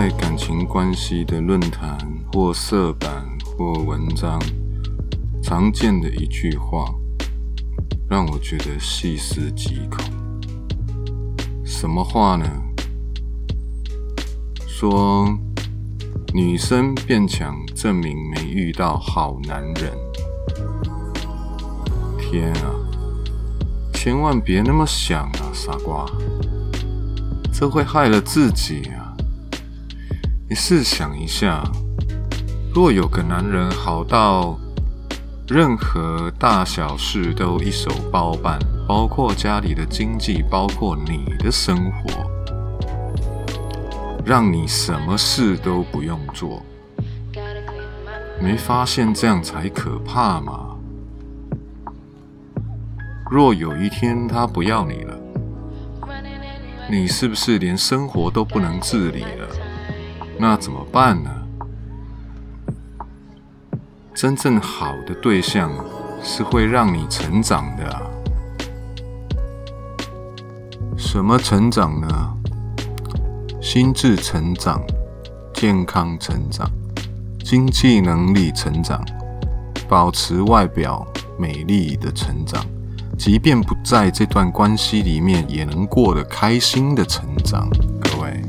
在感情关系的论坛或色版或文章，常见的一句话，让我觉得细思极恐。什么话呢？说女生变强，证明没遇到好男人。天啊！千万别那么想啊，傻瓜！这会害了自己啊！你试想一下，若有个男人好到任何大小事都一手包办，包括家里的经济，包括你的生活，让你什么事都不用做，没发现这样才可怕吗？若有一天他不要你了，你是不是连生活都不能自理了？那怎么办呢？真正好的对象是会让你成长的。什么成长呢？心智成长、健康成长、经济能力成长、保持外表美丽的成长。即便不在这段关系里面，也能过得开心的成长。各位